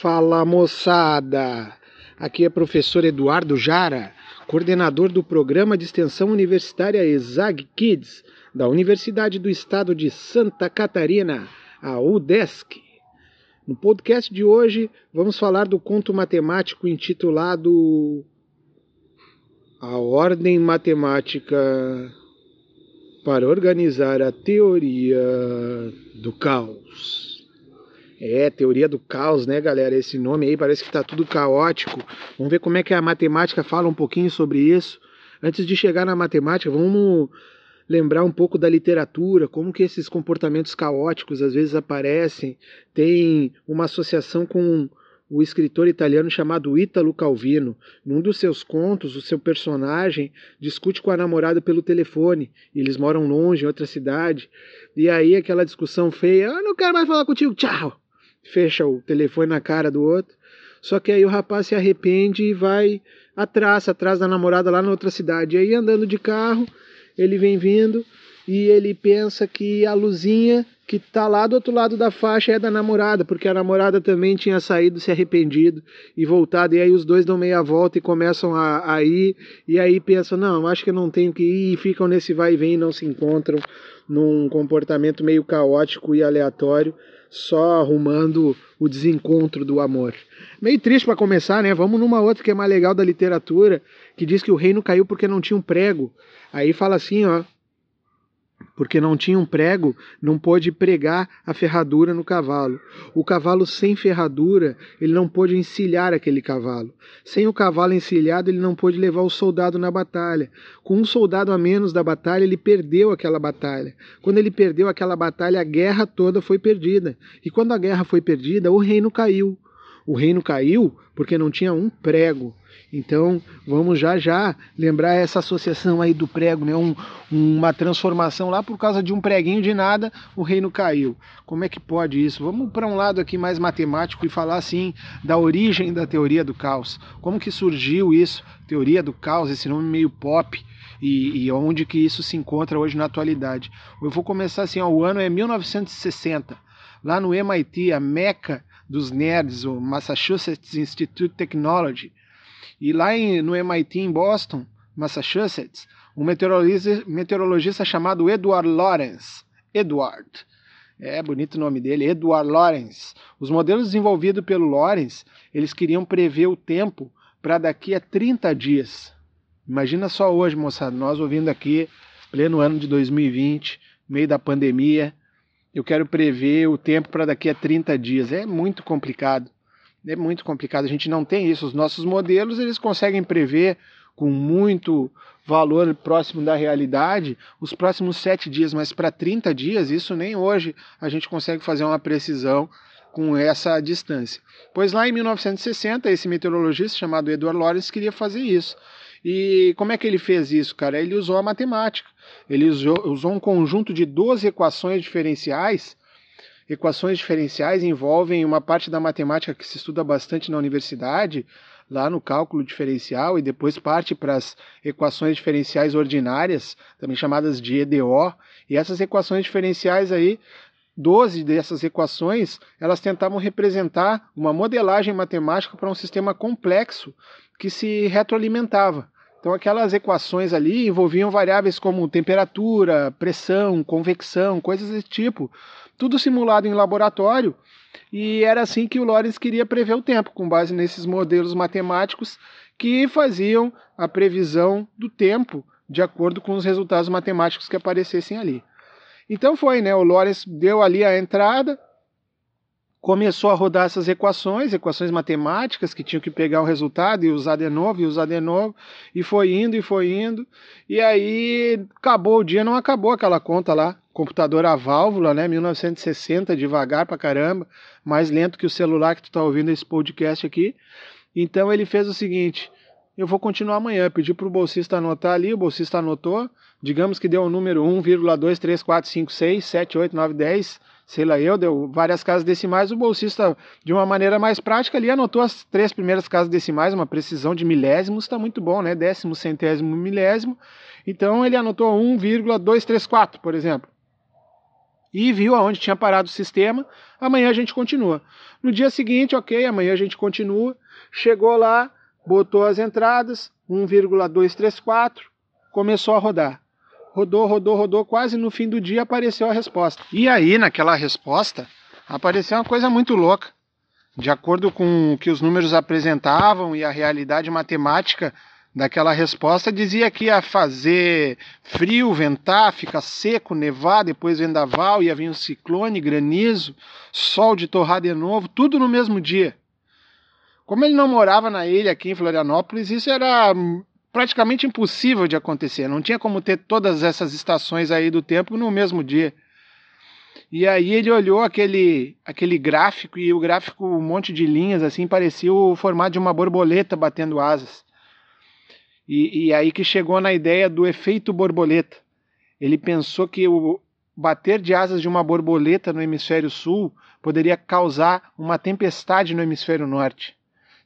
Fala moçada! Aqui é o professor Eduardo Jara, coordenador do programa de extensão universitária ESAG Kids, da Universidade do Estado de Santa Catarina, a UDESC. No podcast de hoje, vamos falar do conto matemático intitulado A Ordem Matemática para Organizar a Teoria do Caos. É, teoria do caos, né, galera? Esse nome aí parece que tá tudo caótico. Vamos ver como é que a matemática fala um pouquinho sobre isso. Antes de chegar na matemática, vamos lembrar um pouco da literatura, como que esses comportamentos caóticos às vezes aparecem. Tem uma associação com o escritor italiano chamado Ítalo Calvino. Num dos seus contos, o seu personagem discute com a namorada pelo telefone. Eles moram longe, em outra cidade. E aí aquela discussão feia, eu não quero mais falar contigo, tchau fecha o telefone na cara do outro. Só que aí o rapaz se arrepende e vai atrás, atrás da namorada lá na outra cidade. E aí andando de carro, ele vem vindo e ele pensa que a luzinha que tá lá do outro lado da faixa é da namorada, porque a namorada também tinha saído, se arrependido e voltado. E aí os dois dão meia volta e começam a, a ir. E aí pensam, não, acho que eu não tenho que ir. E ficam nesse vai e vem e não se encontram num comportamento meio caótico e aleatório só arrumando o desencontro do amor. Meio triste para começar, né? Vamos numa outra que é mais legal da literatura, que diz que o reino caiu porque não tinha um prego. Aí fala assim, ó, porque não tinha um prego, não pôde pregar a ferradura no cavalo. O cavalo sem ferradura, ele não pôde encilhar aquele cavalo. Sem o cavalo encilhado, ele não pôde levar o soldado na batalha. Com um soldado a menos da batalha, ele perdeu aquela batalha. Quando ele perdeu aquela batalha, a guerra toda foi perdida. E quando a guerra foi perdida, o reino caiu. O reino caiu porque não tinha um prego. Então, vamos já já lembrar essa associação aí do prego, né? Um, uma transformação lá por causa de um preguinho de nada, o reino caiu. Como é que pode isso? Vamos para um lado aqui mais matemático e falar assim da origem da teoria do caos. Como que surgiu isso? Teoria do caos, esse nome meio pop. E, e onde que isso se encontra hoje na atualidade? Eu vou começar assim, ó, o ano é 1960. Lá no MIT, a meca dos nerds, o Massachusetts Institute of Technology, e lá em, no MIT em Boston, Massachusetts, um meteorologista, meteorologista chamado Edward Lawrence. Edward. É bonito o nome dele, Edward Lawrence. Os modelos desenvolvidos pelo Lawrence, eles queriam prever o tempo para daqui a 30 dias. Imagina só hoje, moçada, nós ouvindo aqui, pleno ano de 2020, meio da pandemia, eu quero prever o tempo para daqui a 30 dias. É muito complicado é muito complicado. A gente não tem isso. Os nossos modelos eles conseguem prever com muito valor próximo da realidade os próximos sete dias, mas para 30 dias, isso nem hoje a gente consegue fazer uma precisão com essa distância. Pois lá em 1960, esse meteorologista chamado Edward Lorenz queria fazer isso. E como é que ele fez isso, cara? Ele usou a matemática. Ele usou, usou um conjunto de 12 equações diferenciais equações diferenciais envolvem uma parte da matemática que se estuda bastante na universidade, lá no cálculo diferencial, e depois parte para as equações diferenciais ordinárias, também chamadas de EDO. E essas equações diferenciais aí 12 dessas equações, elas tentavam representar uma modelagem matemática para um sistema complexo que se retroalimentava. Então aquelas equações ali envolviam variáveis como temperatura, pressão, convecção, coisas desse tipo tudo simulado em laboratório, e era assim que o Lorenz queria prever o tempo, com base nesses modelos matemáticos que faziam a previsão do tempo de acordo com os resultados matemáticos que aparecessem ali. Então foi, né? O Lorenz deu ali a entrada, começou a rodar essas equações, equações matemáticas que tinham que pegar o resultado e usar de novo e usar de novo, e foi indo e foi indo, e aí acabou o dia, não acabou aquela conta lá. Computador a válvula, né? 1960, devagar pra caramba, mais lento que o celular que tu tá ouvindo esse podcast aqui. Então ele fez o seguinte: eu vou continuar amanhã. Pedi pro bolsista anotar ali, o bolsista anotou. Digamos que deu o número 1,2345678910910 sei lá eu, deu várias casas decimais, o bolsista, de uma maneira mais prática, ali anotou as três primeiras casas decimais, uma precisão de milésimos, está muito bom, né? Décimo, centésimo, milésimo. Então ele anotou 1,234, por exemplo. e viu aonde tinha parado o sistema. Amanhã a gente continua. No dia seguinte, ok, amanhã a gente continua. Chegou lá, botou as entradas, 1,234, começou a rodar. Rodou, rodou, rodou, quase no fim do dia apareceu a resposta. E aí, naquela resposta, apareceu uma coisa muito louca. De acordo com o que os números apresentavam e a realidade matemática daquela resposta, dizia que ia fazer frio, ventar, ficar seco, nevar, depois vendaval, ia vir um ciclone, granizo, sol de torrar de novo, tudo no mesmo dia. Como ele não morava na ilha aqui em Florianópolis, isso era praticamente impossível de acontecer. Não tinha como ter todas essas estações aí do tempo no mesmo dia. E aí ele olhou aquele, aquele gráfico e o gráfico, um monte de linhas assim, parecia o formato de uma borboleta batendo asas. E, e aí que chegou na ideia do efeito borboleta. Ele pensou que o bater de asas de uma borboleta no hemisfério sul poderia causar uma tempestade no hemisfério norte.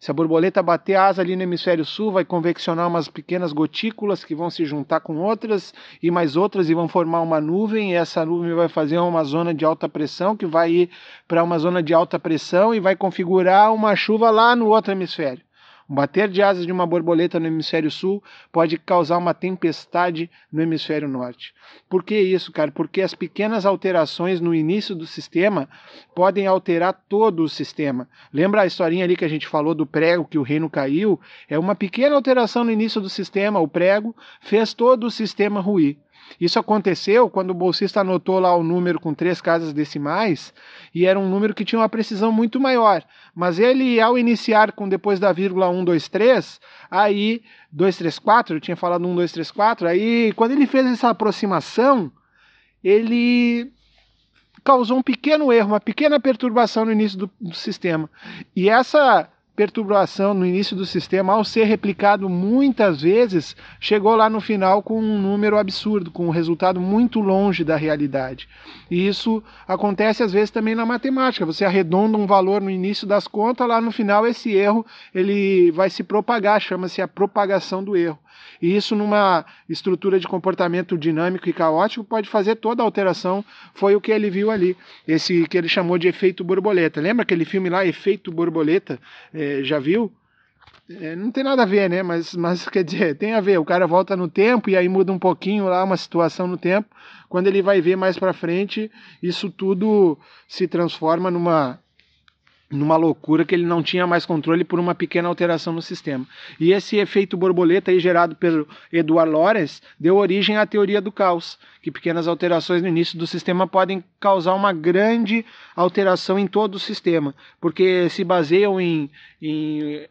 Se a borboleta bater asa ali no hemisfério sul, vai conveccionar umas pequenas gotículas que vão se juntar com outras e mais outras e vão formar uma nuvem. E essa nuvem vai fazer uma zona de alta pressão que vai ir para uma zona de alta pressão e vai configurar uma chuva lá no outro hemisfério. Um bater de asas de uma borboleta no hemisfério sul pode causar uma tempestade no hemisfério norte. Por que isso, cara? Porque as pequenas alterações no início do sistema podem alterar todo o sistema. Lembra a historinha ali que a gente falou do prego que o reino caiu? É uma pequena alteração no início do sistema, o prego fez todo o sistema ruir. Isso aconteceu quando o bolsista anotou lá o número com três casas decimais e era um número que tinha uma precisão muito maior. Mas ele, ao iniciar com depois da vírgula 1, 2, 3, aí 2, 3, 4, eu tinha falado 1, 2, 3, 4, aí quando ele fez essa aproximação, ele causou um pequeno erro, uma pequena perturbação no início do, do sistema. E essa perturbação no início do sistema, ao ser replicado muitas vezes, chegou lá no final com um número absurdo, com um resultado muito longe da realidade. E isso acontece às vezes também na matemática. Você arredonda um valor no início das contas, lá no final esse erro ele vai se propagar, chama-se a propagação do erro. E isso numa estrutura de comportamento dinâmico e caótico pode fazer toda a alteração. Foi o que ele viu ali, esse que ele chamou de efeito borboleta. Lembra aquele filme lá, Efeito Borboleta? É, já viu? É, não tem nada a ver, né? Mas, mas quer dizer, tem a ver. O cara volta no tempo e aí muda um pouquinho lá uma situação no tempo. Quando ele vai ver mais para frente, isso tudo se transforma numa numa loucura que ele não tinha mais controle por uma pequena alteração no sistema. E esse efeito borboleta aí gerado pelo Edward Lorenz deu origem à teoria do caos, que pequenas alterações no início do sistema podem causar uma grande alteração em todo o sistema, porque se baseiam em, em,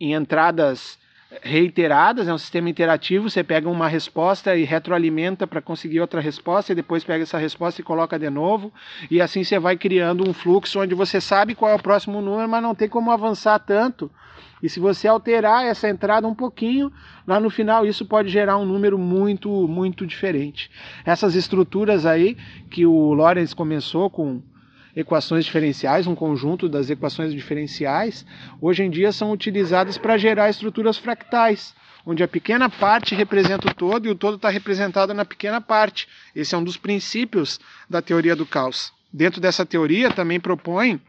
em entradas reiteradas, é um sistema interativo, você pega uma resposta e retroalimenta para conseguir outra resposta, e depois pega essa resposta e coloca de novo, e assim você vai criando um fluxo onde você sabe qual é o próximo número, mas não tem como avançar tanto. E se você alterar essa entrada um pouquinho, lá no final isso pode gerar um número muito, muito diferente. Essas estruturas aí que o Lorenz começou com equações diferenciais, um conjunto das equações diferenciais, hoje em dia são utilizadas para gerar estruturas fractais, onde a pequena parte representa o todo e o todo está representado na pequena parte. Esse é um dos princípios da teoria do caos. Dentro dessa teoria também propõe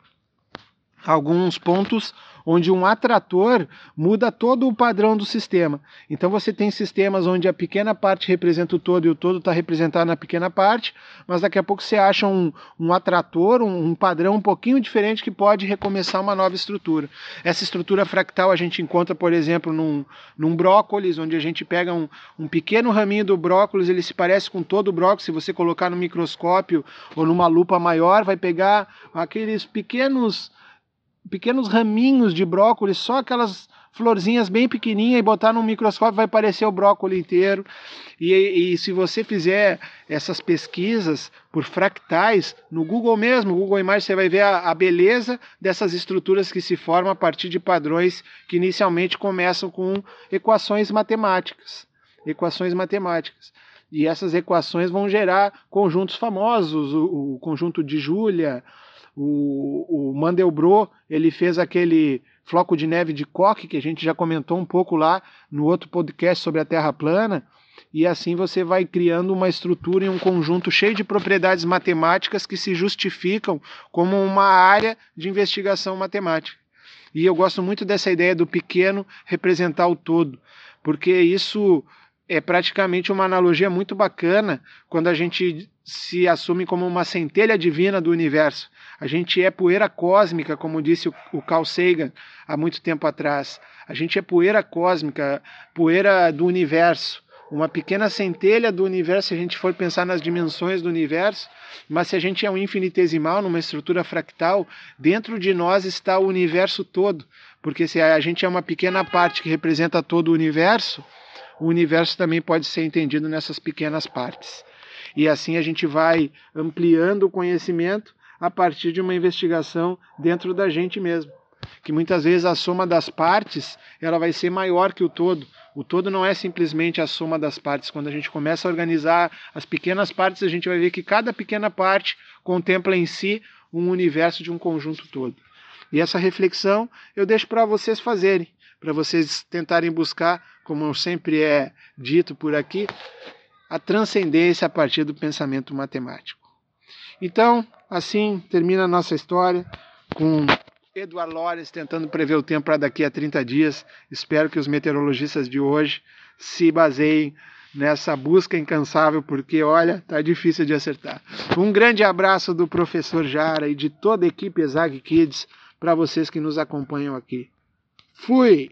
alguns pontos onde um atrator muda todo o padrão do sistema. Então você tem sistemas onde a pequena parte representa o todo e o todo está representado na pequena parte, mas daqui a pouco você acha um, um atrator, um, um, padrão um pouquinho diferente que pode recomeçar uma nova estrutura. Essa estrutura fractal a gente encontra, por exemplo, num, num brócolis, onde a gente pega um, um pequeno raminho do brócolis, ele se parece com todo o brócolis, se você colocar no microscópio ou numa lupa maior, vai pegar aqueles pequenos pequenos raminhos de brócolis, só aquelas florzinhas bem pequenininhas e botar no microscópio vai parecer o brócolis inteiro. E, e, se você fizer essas pesquisas por fractais, no Google mesmo, Google Imagens, você vai ver a, a beleza dessas estruturas que se formam a partir de padrões que inicialmente começam com equações matemáticas. Equações matemáticas. E essas equações vão gerar conjuntos famosos, o, o conjunto de Julia, o, o Mandelbrot, ele fez aquele floco de neve de Koch, que a gente já comentou um pouco lá no outro podcast sobre a Terra plana, e assim você vai criando uma estrutura e um conjunto cheio de propriedades matemáticas que se justificam como uma área de investigação matemática. E eu gosto muito dessa ideia do pequeno representar o todo, porque isso é praticamente uma analogia muito bacana quando a gente se assume como uma centelha divina do universo. A gente é poeira cósmica, como disse o Carl Sagan há muito tempo atrás. A gente é poeira cósmica, poeira do universo uma pequena centelha do universo, se a gente for pensar nas dimensões do universo, mas se a gente é um infinitesimal numa estrutura fractal, dentro de nós está o universo todo, porque se a gente é uma pequena parte que representa todo o universo, o universo também pode ser entendido nessas pequenas partes. E assim a gente vai ampliando o conhecimento a partir de uma investigação dentro da gente mesmo que muitas vezes a soma das partes ela vai ser maior que o todo. O todo não é simplesmente a soma das partes. Quando a gente começa a organizar as pequenas partes, a gente vai ver que cada pequena parte contempla em si um universo de um conjunto todo. E essa reflexão eu deixo para vocês fazerem, para vocês tentarem buscar, como sempre é dito por aqui, a transcendência a partir do pensamento matemático. Então, assim termina a nossa história com Eduardo Lores tentando prever o tempo para daqui a 30 dias. Espero que os meteorologistas de hoje se baseiem nessa busca incansável, porque olha, tá difícil de acertar. Um grande abraço do professor Jara e de toda a equipe Exag Kids para vocês que nos acompanham aqui. Fui!